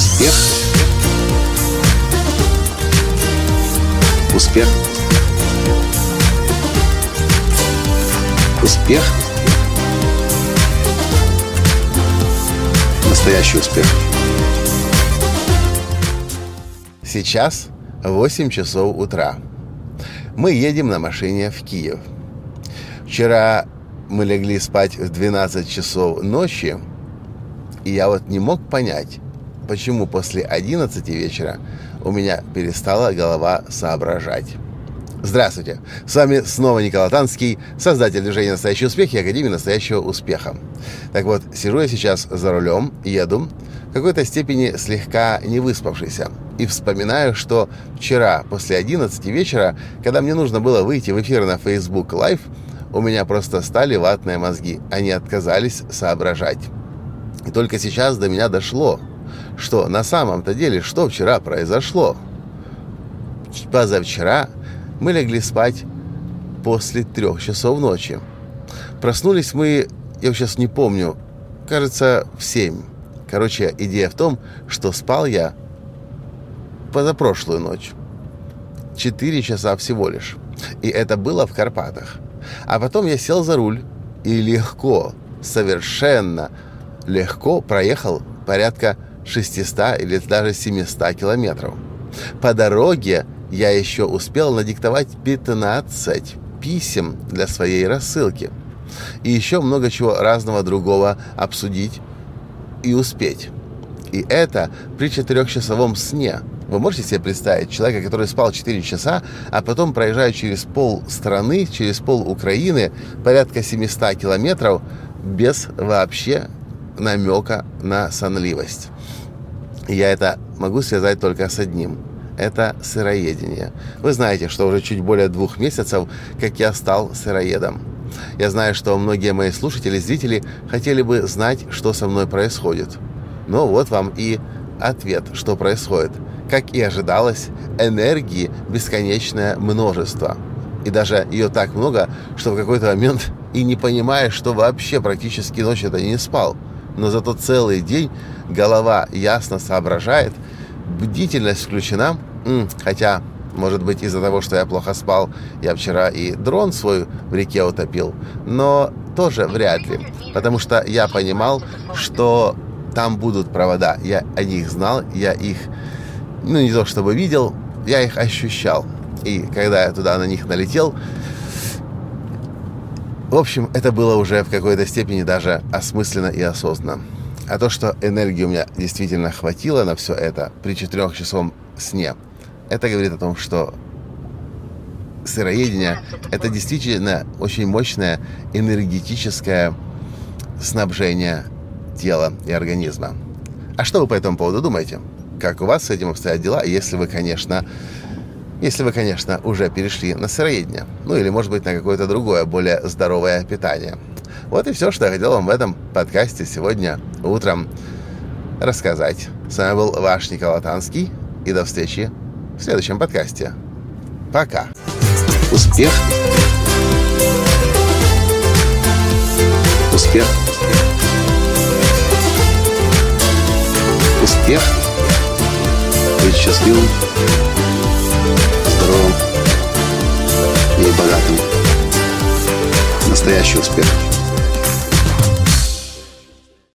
Успех. Успех. Успех. Настоящий успех. Сейчас 8 часов утра. Мы едем на машине в Киев. Вчера мы легли спать в 12 часов ночи, и я вот не мог понять, почему после 11 вечера у меня перестала голова соображать. Здравствуйте! С вами снова Николай Танский, создатель движения «Настоящий успех» и Академии «Настоящего успеха». Так вот, сижу я сейчас за рулем, еду, в какой-то степени слегка не выспавшийся. И вспоминаю, что вчера после 11 вечера, когда мне нужно было выйти в эфир на Facebook Live, у меня просто стали ватные мозги. Они отказались соображать. И только сейчас до меня дошло, что на самом-то деле, что вчера произошло. Позавчера мы легли спать после трех часов ночи. Проснулись мы, я сейчас не помню, кажется, в семь. Короче, идея в том, что спал я позапрошлую ночь. Четыре часа всего лишь. И это было в Карпатах. А потом я сел за руль и легко, совершенно легко проехал порядка 600 или даже 700 километров. По дороге я еще успел надиктовать 15 писем для своей рассылки. И еще много чего разного другого обсудить и успеть. И это при четырехчасовом сне. Вы можете себе представить человека, который спал 4 часа, а потом проезжает через пол страны, через пол Украины, порядка 700 километров, без вообще намека на сонливость. Я это могу связать только с одним. Это сыроедение. Вы знаете, что уже чуть более двух месяцев, как я стал сыроедом. Я знаю, что многие мои слушатели, зрители хотели бы знать, что со мной происходит. Но вот вам и ответ, что происходит. Как и ожидалось, энергии бесконечное множество. И даже ее так много, что в какой-то момент и не понимаешь, что вообще практически ночь это не спал. Но зато целый день голова ясно соображает, бдительность включена, хотя может быть, из-за того, что я плохо спал, я вчера и дрон свой в реке утопил. Но тоже вряд ли. Потому что я понимал, что там будут провода. Я о них знал, я их, ну, не то чтобы видел, я их ощущал. И когда я туда на них налетел, в общем, это было уже в какой-то степени даже осмысленно и осознанно. А то, что энергии у меня действительно хватило на все это при четырехчасовом сне – это говорит о том, что сыроедение – это действительно очень мощное энергетическое снабжение тела и организма. А что вы по этому поводу думаете? Как у вас с этим обстоят дела, если вы, конечно, если вы, конечно, уже перешли на сыроедение. Ну или, может быть, на какое-то другое, более здоровое питание. Вот и все, что я хотел вам в этом подкасте сегодня утром рассказать. С вами был ваш Николай Танский. И до встречи в следующем подкасте. Пока. Успех. Успех. Успех. Быть счастливым, Настоящий успех.